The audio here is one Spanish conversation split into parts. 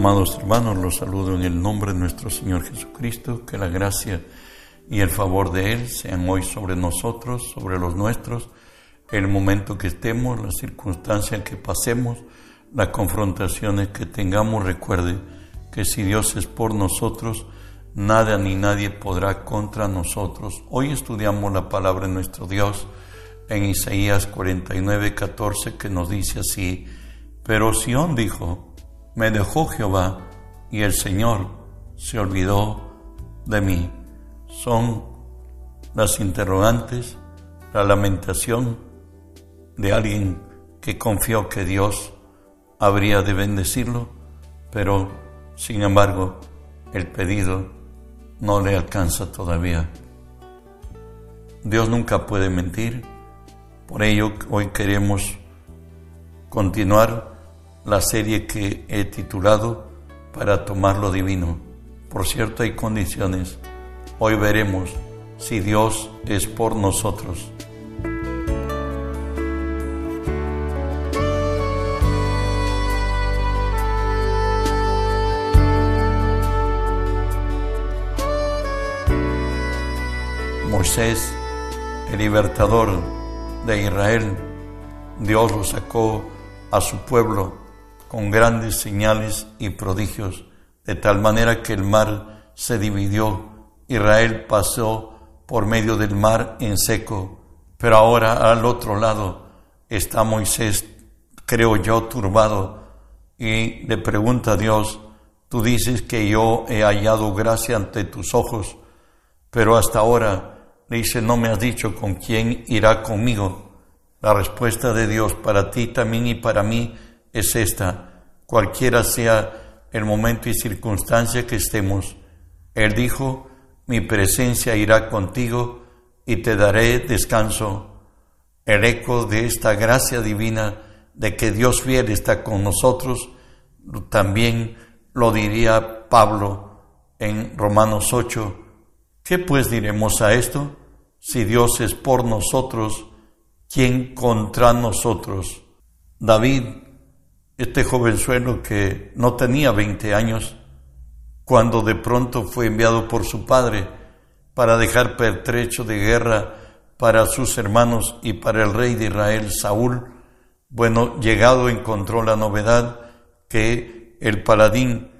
Amados hermanos, los saludo en el nombre de nuestro Señor Jesucristo, que la gracia y el favor de Él sean hoy sobre nosotros, sobre los nuestros, el momento que estemos, las circunstancias que pasemos, las confrontaciones que tengamos. Recuerde que si Dios es por nosotros, nada ni nadie podrá contra nosotros. Hoy estudiamos la palabra de nuestro Dios en Isaías 49, 14, que nos dice así, pero Sión dijo, me dejó Jehová y el Señor se olvidó de mí. Son las interrogantes, la lamentación de alguien que confió que Dios habría de bendecirlo, pero sin embargo el pedido no le alcanza todavía. Dios nunca puede mentir, por ello hoy queremos continuar la serie que he titulado Para tomar lo divino. Por cierto, hay condiciones. Hoy veremos si Dios es por nosotros. Moisés, el libertador de Israel, Dios lo sacó a su pueblo con grandes señales y prodigios, de tal manera que el mar se dividió. Israel pasó por medio del mar en seco, pero ahora al otro lado está Moisés, creo yo, turbado, y le pregunta a Dios, tú dices que yo he hallado gracia ante tus ojos, pero hasta ahora le dice, no me has dicho con quién irá conmigo. La respuesta de Dios para ti también y para mí es esta, cualquiera sea el momento y circunstancia que estemos. Él dijo, mi presencia irá contigo y te daré descanso. El eco de esta gracia divina de que Dios fiel está con nosotros, también lo diría Pablo en Romanos 8. ¿Qué pues diremos a esto? Si Dios es por nosotros, ¿quién contra nosotros? David este jovenzuelo que no tenía 20 años, cuando de pronto fue enviado por su padre para dejar pertrecho de guerra para sus hermanos y para el rey de Israel, Saúl, bueno, llegado encontró la novedad que el paladín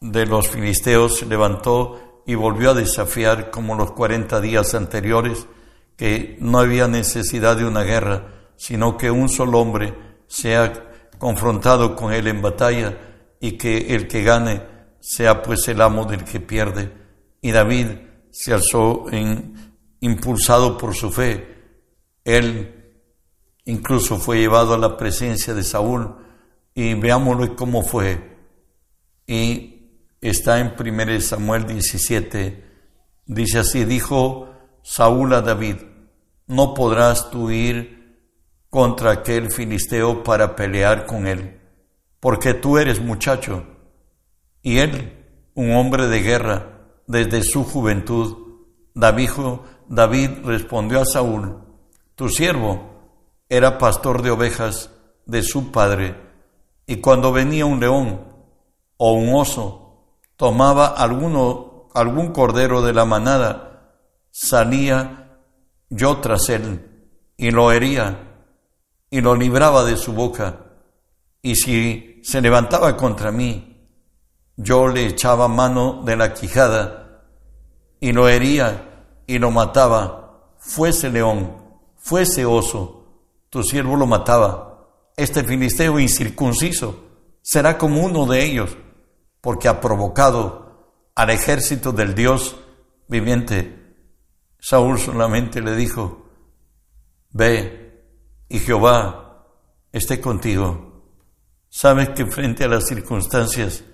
de los filisteos se levantó y volvió a desafiar como los 40 días anteriores, que no había necesidad de una guerra, sino que un solo hombre sea confrontado con él en batalla y que el que gane sea pues el amo del que pierde. Y David se alzó impulsado por su fe. Él incluso fue llevado a la presencia de Saúl y veámoslo cómo fue. Y está en 1 Samuel 17, dice así, dijo Saúl a David, no podrás tú ir contra aquel filisteo para pelear con él, porque tú eres muchacho y él, un hombre de guerra desde su juventud. David, respondió a Saúl, tu siervo era pastor de ovejas de su padre, y cuando venía un león o un oso, tomaba alguno, algún cordero de la manada, salía yo tras él y lo hería y lo libraba de su boca. Y si se levantaba contra mí, yo le echaba mano de la quijada y lo hería y lo mataba. Fuese león, fuese oso, tu siervo lo mataba. Este filisteo incircunciso será como uno de ellos, porque ha provocado al ejército del Dios viviente. Saúl solamente le dijo, ve, y Jehová esté contigo. ¿Sabes que frente a las circunstancias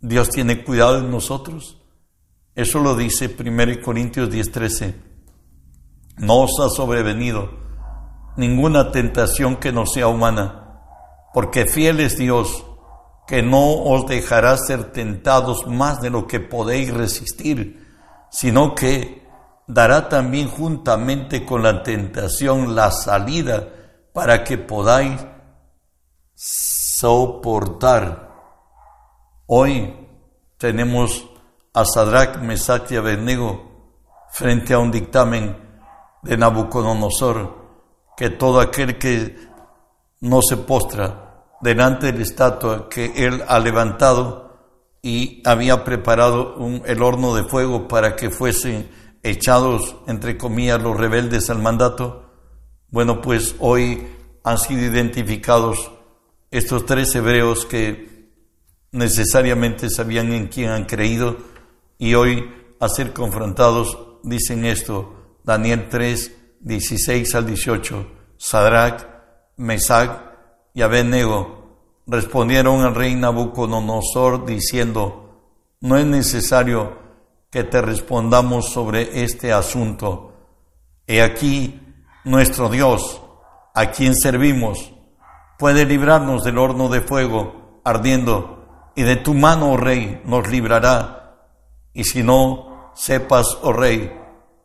Dios tiene cuidado de nosotros? Eso lo dice 1 Corintios 10:13. No os ha sobrevenido ninguna tentación que no sea humana, porque fiel es Dios, que no os dejará ser tentados más de lo que podéis resistir, sino que dará también juntamente con la tentación la salida para que podáis soportar. Hoy tenemos a Sadrach, Mesach y Abednego frente a un dictamen de Nabucodonosor que todo aquel que no se postra delante de la estatua que él ha levantado y había preparado un, el horno de fuego para que fuesen echados, entre comillas, los rebeldes al mandato, bueno, pues hoy han sido identificados estos tres hebreos que necesariamente sabían en quién han creído y hoy a ser confrontados dicen esto, Daniel 3, 16 al 18, Sadrach, Mesach y Abednego respondieron al rey Nabucodonosor diciendo, no es necesario que te respondamos sobre este asunto. He aquí nuestro Dios, a quien servimos, puede librarnos del horno de fuego ardiendo, y de tu mano, oh rey, nos librará. Y si no, sepas, oh rey,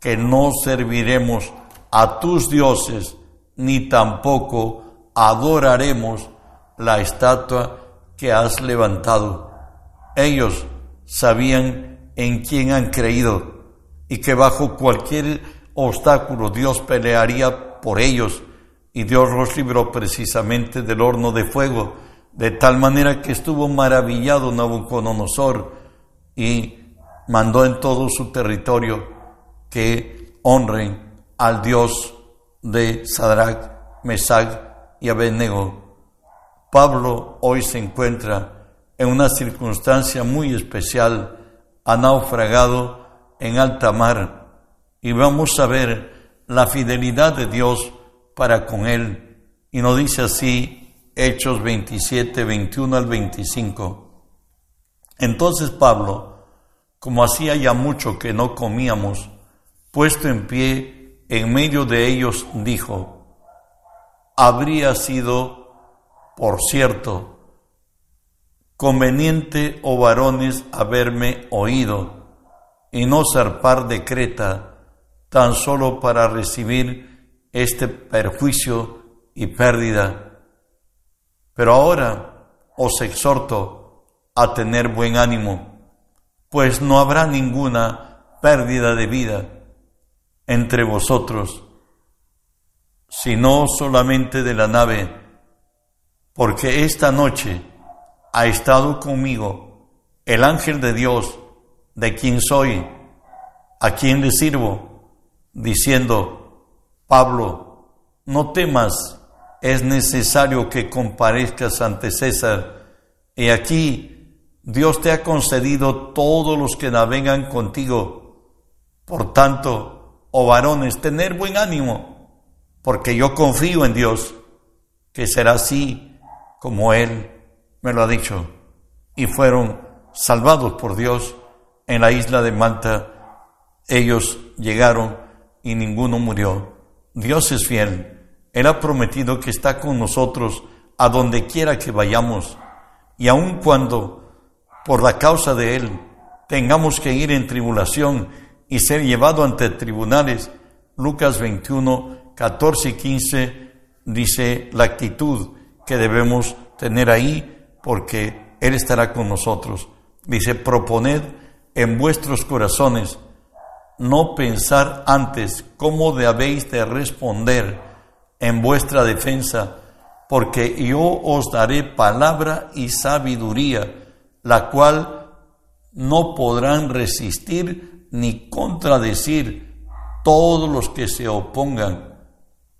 que no serviremos a tus dioses, ni tampoco adoraremos la estatua que has levantado. Ellos sabían en quién han creído y que bajo cualquier obstáculo Dios pelearía por ellos y Dios los libró precisamente del horno de fuego, de tal manera que estuvo maravillado Nabucodonosor y mandó en todo su territorio que honren al Dios de Sadrach, Mesach y Abednego. Pablo hoy se encuentra en una circunstancia muy especial, ha naufragado en alta mar y vamos a ver la fidelidad de Dios para con él. Y nos dice así Hechos 27, 21 al 25. Entonces Pablo, como hacía ya mucho que no comíamos, puesto en pie en medio de ellos, dijo, habría sido, por cierto, conveniente, oh varones, haberme oído y no zarpar de Creta tan solo para recibir este perjuicio y pérdida. Pero ahora os exhorto a tener buen ánimo, pues no habrá ninguna pérdida de vida entre vosotros, sino solamente de la nave, porque esta noche ha estado conmigo el ángel de Dios, de quien soy, a quien le sirvo, diciendo, Pablo, no temas, es necesario que comparezcas ante César, y aquí Dios te ha concedido todos los que navegan contigo. Por tanto, o varones, tener buen ánimo, porque yo confío en Dios, que será así como Él me lo ha dicho. Y fueron salvados por Dios en la isla de Malta. Ellos llegaron y ninguno murió. Dios es fiel. Él ha prometido que está con nosotros a donde quiera que vayamos. Y aun cuando, por la causa de Él, tengamos que ir en tribulación, y ser llevado ante tribunales. Lucas 21, 14 y 15 dice la actitud que debemos tener ahí porque Él estará con nosotros. Dice, proponed en vuestros corazones no pensar antes cómo debéis de responder en vuestra defensa, porque yo os daré palabra y sabiduría, la cual no podrán resistir ni contradecir todos los que se opongan.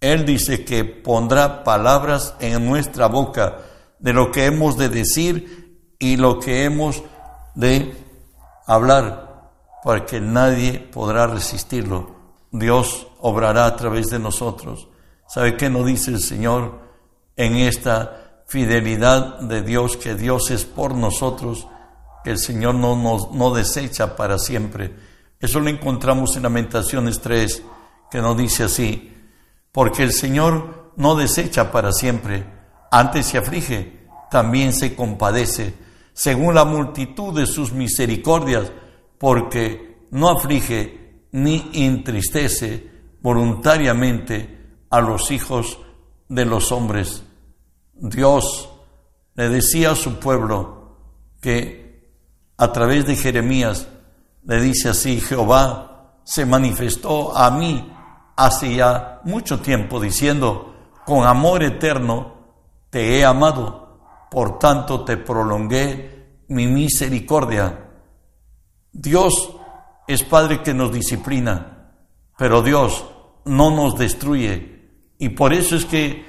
Él dice que pondrá palabras en nuestra boca de lo que hemos de decir y lo que hemos de hablar, para que nadie podrá resistirlo. Dios obrará a través de nosotros. ¿Sabe qué nos dice el Señor en esta fidelidad de Dios, que Dios es por nosotros, que el Señor no nos no desecha para siempre? Eso lo encontramos en Lamentaciones 3, que nos dice así, porque el Señor no desecha para siempre, antes se aflige, también se compadece, según la multitud de sus misericordias, porque no aflige ni entristece voluntariamente a los hijos de los hombres. Dios le decía a su pueblo que a través de Jeremías, le dice así, Jehová se manifestó a mí hace ya mucho tiempo diciendo, con amor eterno te he amado, por tanto te prolongué mi misericordia. Dios es Padre que nos disciplina, pero Dios no nos destruye. Y por eso es que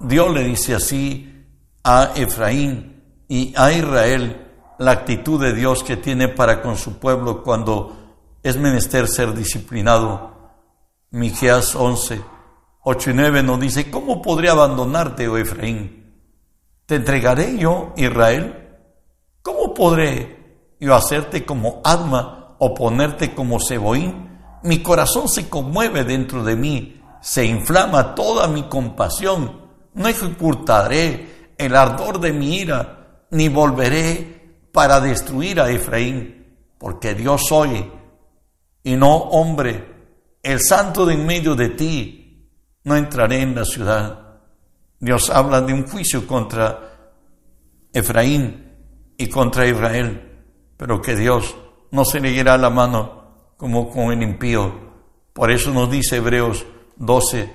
Dios le dice así a Efraín y a Israel la actitud de Dios que tiene para con su pueblo cuando es menester ser disciplinado. Miqueas 11, 8 y 9 nos dice, ¿cómo podré abandonarte, oh Efraín? ¿Te entregaré yo, Israel? ¿Cómo podré yo hacerte como Adma o ponerte como Seboín? Mi corazón se conmueve dentro de mí, se inflama toda mi compasión. No ejecutaré el ardor de mi ira, ni volveré para destruir a Efraín, porque Dios soy y no hombre el santo de en medio de ti, no entraré en la ciudad. Dios habla de un juicio contra Efraín y contra Israel, pero que Dios no se le la mano como con el impío. Por eso nos dice Hebreos 12,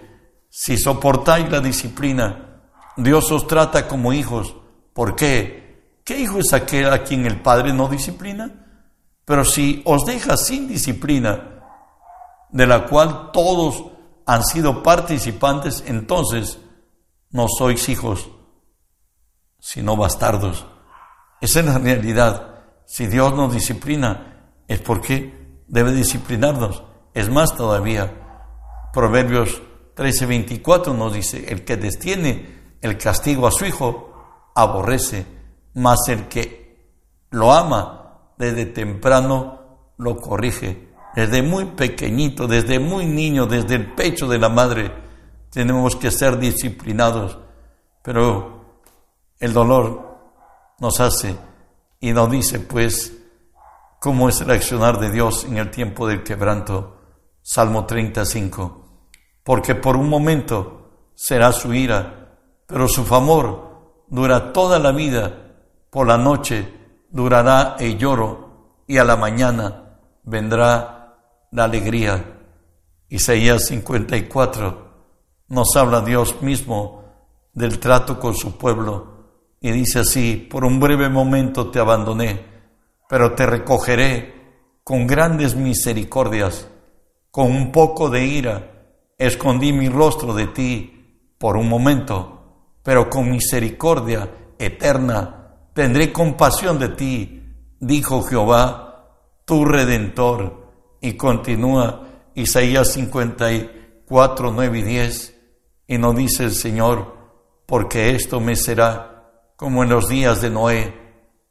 si soportáis la disciplina, Dios os trata como hijos. ¿Por qué? ¿Qué hijo es aquel a quien el Padre no disciplina? Pero si os deja sin disciplina, de la cual todos han sido participantes, entonces no sois hijos, sino bastardos. Esa es la realidad. Si Dios nos disciplina, es porque debe disciplinarnos. Es más todavía, Proverbios 13:24 nos dice, el que destiene el castigo a su hijo, aborrece, mas el que lo ama desde temprano lo corrige desde muy pequeñito, desde muy niño, desde el pecho de la madre, tenemos que ser disciplinados. Pero el dolor nos hace y nos dice, pues, cómo es el accionar de Dios en el tiempo del quebranto. Salmo 35. Porque por un momento será su ira, pero su favor dura toda la vida. Por la noche durará el lloro y a la mañana vendrá la alegría. Isaías 54 nos habla Dios mismo del trato con su pueblo y dice así, por un breve momento te abandoné, pero te recogeré con grandes misericordias, con un poco de ira, escondí mi rostro de ti por un momento, pero con misericordia eterna tendré compasión de ti, dijo Jehová, tu redentor. Y continúa Isaías 54, 9 y 10, y nos dice el Señor, porque esto me será como en los días de Noé,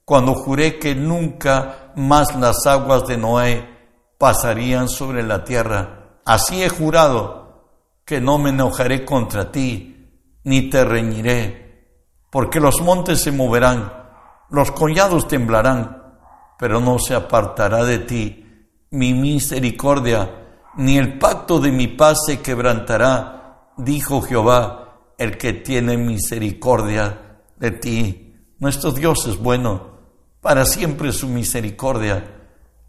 cuando juré que nunca más las aguas de Noé pasarían sobre la tierra. Así he jurado que no me enojaré contra ti, ni te reñiré, porque los montes se moverán, los collados temblarán, pero no se apartará de ti mi misericordia, ni el pacto de mi paz se quebrantará, dijo Jehová, el que tiene misericordia de ti. Nuestro Dios es bueno, para siempre su misericordia.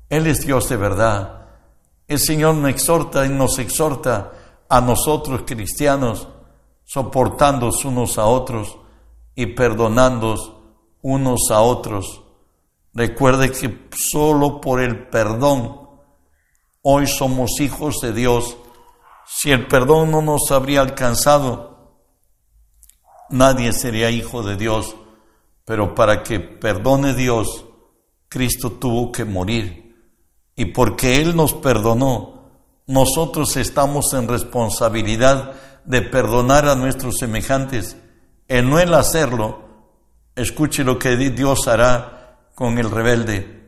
Él es Dios de verdad. El Señor nos exhorta y nos exhorta a nosotros cristianos, soportando unos a otros y perdonando unos a otros. Recuerde que solo por el perdón Hoy somos hijos de Dios. Si el perdón no nos habría alcanzado, nadie sería hijo de Dios. Pero para que perdone Dios, Cristo tuvo que morir. Y porque Él nos perdonó, nosotros estamos en responsabilidad de perdonar a nuestros semejantes. En no el hacerlo, escuche lo que Dios hará con el rebelde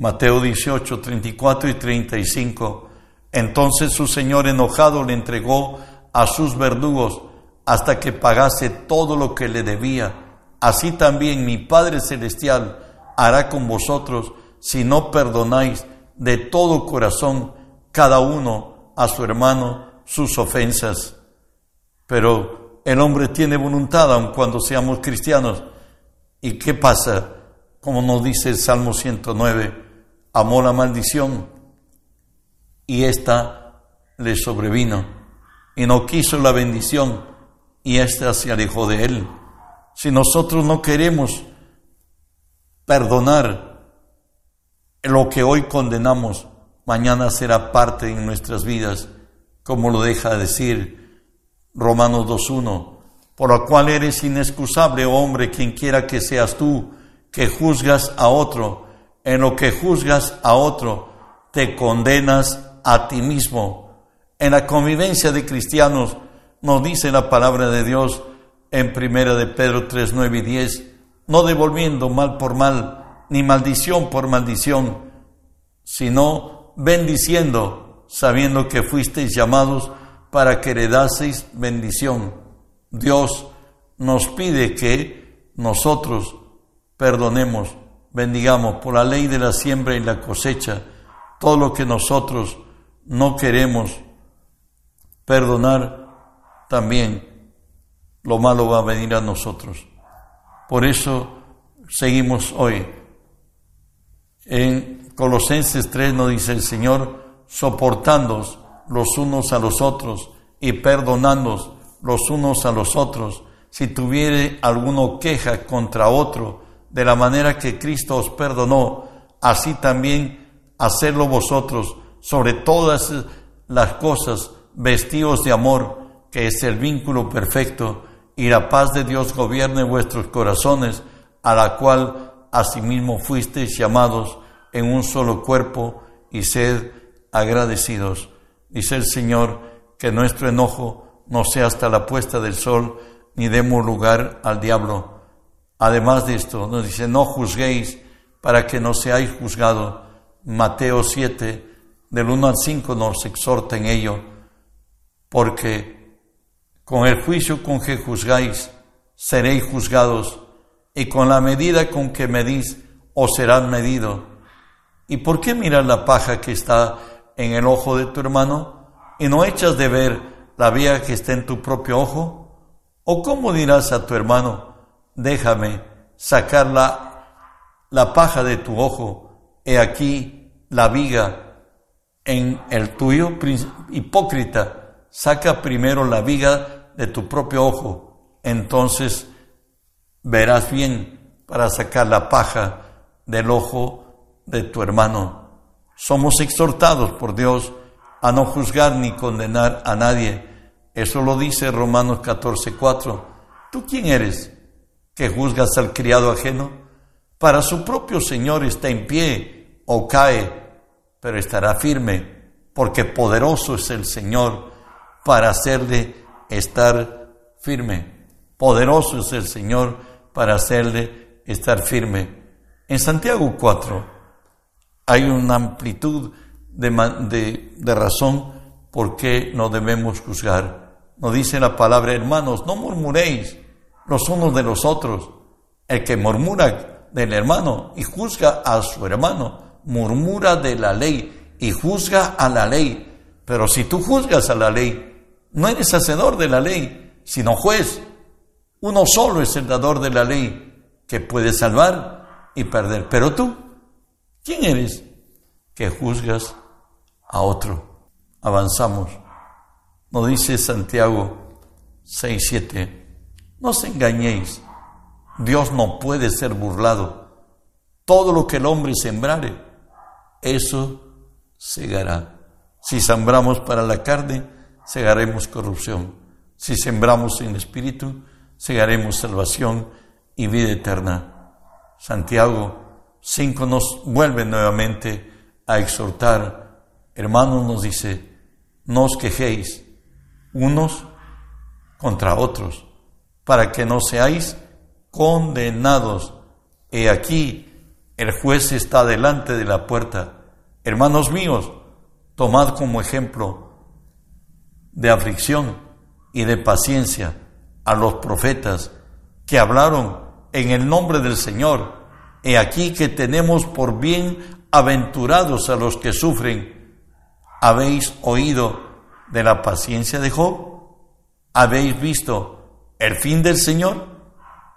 Mateo 18, 34 y 35. Entonces su señor enojado le entregó a sus verdugos hasta que pagase todo lo que le debía. Así también mi Padre Celestial hará con vosotros si no perdonáis de todo corazón cada uno a su hermano sus ofensas. Pero el hombre tiene voluntad aun cuando seamos cristianos. ¿Y qué pasa? como nos dice el Salmo 109, amó la maldición y ésta le sobrevino y no quiso la bendición y ésta se alejó de él. Si nosotros no queremos perdonar lo que hoy condenamos, mañana será parte en nuestras vidas, como lo deja decir Romanos 2.1, por lo cual eres inexcusable, hombre, quien quiera que seas tú, que juzgas a otro, en lo que juzgas a otro, te condenas a ti mismo. En la convivencia de cristianos nos dice la palabra de Dios en primera de Pedro 3, 9 y 10, no devolviendo mal por mal, ni maldición por maldición, sino bendiciendo, sabiendo que fuisteis llamados para que heredaseis bendición. Dios nos pide que nosotros perdonemos bendigamos por la ley de la siembra y la cosecha todo lo que nosotros no queremos perdonar, también lo malo va a venir a nosotros. Por eso seguimos hoy. En Colosenses 3 nos dice el Señor, soportándoos los unos a los otros y perdonándoos los unos a los otros, si tuviere alguno queja contra otro, de la manera que Cristo os perdonó, así también hacerlo vosotros sobre todas las cosas, vestidos de amor, es el vínculo perfecto, y la paz de Dios gobierne vuestros corazones, a la cual asimismo fuisteis llamados en un solo cuerpo, y sed agradecidos. Dice el Señor, que nuestro enojo no sea hasta la puesta del sol, ni demos lugar al diablo Además de esto, nos dice, no juzguéis para que no seáis juzgados. Mateo 7, del 1 al 5 nos exhorta en ello, porque con el juicio con que juzgáis, seréis juzgados, y con la medida con que medís, os serán medidos. ¿Y por qué miras la paja que está en el ojo de tu hermano y no echas de ver la vía que está en tu propio ojo? ¿O cómo dirás a tu hermano, déjame sacar la, paja de tu ojo, he aquí la viga en el tuyo, hipócrita, saca primero la viga de tu propio ojo, entonces verás bien para sacar la paja del ojo de tu hermano. Somos exhortados por Dios a no juzgar ni condenar a nadie. Eso lo dice Romanos 14:4. ¿Tú quién eres? que juzgas al criado ajeno? Para su propio Señor está en pie o cae, pero estará firme, porque poderoso es el Señor para hacerle estar firme. Poderoso es el Señor para hacerle estar firme. En Santiago 4 hay una amplitud de, de, razón por qué no debemos juzgar. Nos dice la palabra, hermanos, no murmuréis los unos de los otros. El que murmura del hermano y juzga a su hermano, murmura de la ley y juzga a la ley. Pero si tú juzgas a la ley, no eres hacedor de la ley, sino juez. Uno solo es el dador de la ley que puede salvar y perder. Pero tú, ¿quién eres que juzgas a otro? Avanzamos. Nos dice Santiago 6, 7. No os engañéis, Dios no puede ser burlado. Todo lo que el hombre sembrare, eso segará. Si sembramos para la carne, segaremos corrupción. Si sembramos en espíritu, segaremos salvación y vida eterna. Santiago 5 nos vuelve nuevamente a exhortar. Hermanos, nos dice, no os quejéis unos contra otros para que no seáis condenados. He aquí, el juez está delante de la puerta. Hermanos míos, tomad como ejemplo de aflicción y de paciencia a los profetas que hablaron en el nombre del Señor. He aquí que tenemos por bien aventurados a los que sufren. ¿Habéis oído de la paciencia de Job? ¿Habéis visto el fin del Señor,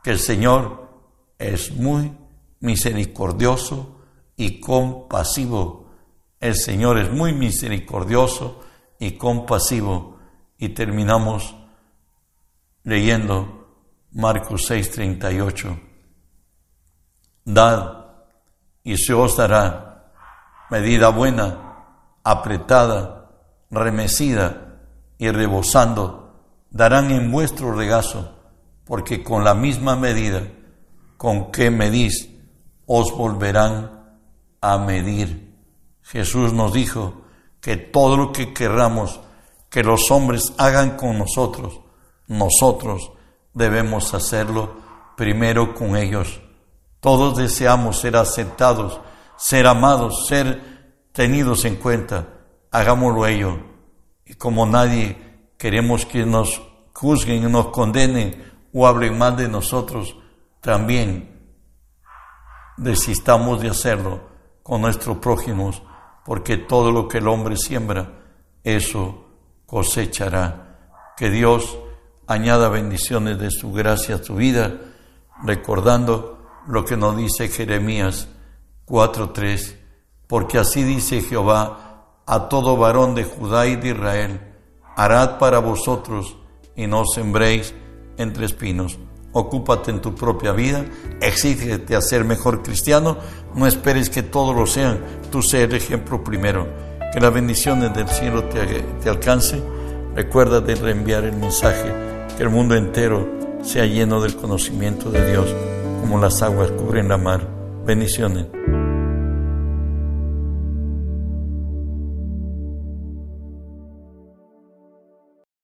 que el Señor es muy misericordioso y compasivo. El Señor es muy misericordioso y compasivo. Y terminamos leyendo Marcos 6:38. Dad y se os dará medida buena, apretada, remecida y rebosando, darán en vuestro regazo, porque con la misma medida con que medís, os volverán a medir. Jesús nos dijo que todo lo que querramos que los hombres hagan con nosotros, nosotros debemos hacerlo primero con ellos. Todos deseamos ser aceptados, ser amados, ser tenidos en cuenta. Hagámoslo ello. Y como nadie queremos que nos juzguen, nos condenen o hablen mal de nosotros, también desistamos de hacerlo con nuestros prójimos, porque todo lo que el hombre siembra, eso cosechará. Que Dios añada bendiciones de su gracia a tu vida, recordando lo que nos dice Jeremías 4:3, porque así dice Jehová a todo varón de Judá y de Israel, harad para vosotros y no sembréis entre espinos. Ocúpate en tu propia vida, exígete a ser mejor cristiano, no esperes que todos lo sean, tú sé el ejemplo primero. Que las bendiciones del cielo te, te alcance. Recuerda de reenviar el mensaje, que el mundo entero sea lleno del conocimiento de Dios, como las aguas cubren la mar. Bendiciones.